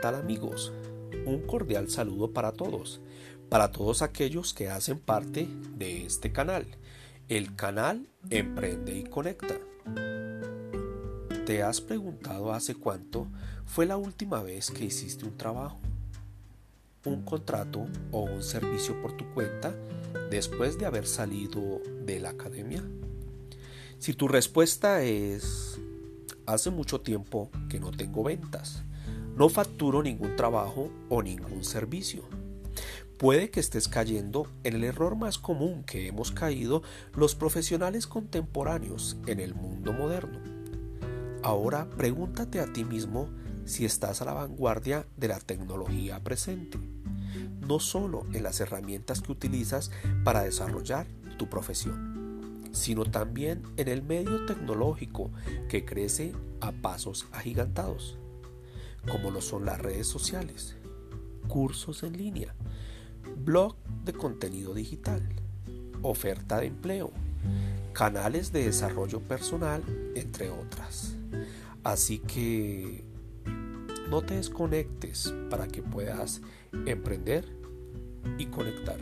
tal amigos? Un cordial saludo para todos, para todos aquellos que hacen parte de este canal, el canal Emprende y Conecta. ¿Te has preguntado hace cuánto fue la última vez que hiciste un trabajo, un contrato o un servicio por tu cuenta después de haber salido de la academia? Si tu respuesta es hace mucho tiempo que no tengo ventas, no facturo ningún trabajo o ningún servicio. Puede que estés cayendo en el error más común que hemos caído los profesionales contemporáneos en el mundo moderno. Ahora pregúntate a ti mismo si estás a la vanguardia de la tecnología presente, no solo en las herramientas que utilizas para desarrollar tu profesión, sino también en el medio tecnológico que crece a pasos agigantados como lo son las redes sociales, cursos en línea, blog de contenido digital, oferta de empleo, canales de desarrollo personal, entre otras. Así que no te desconectes para que puedas emprender y conectar.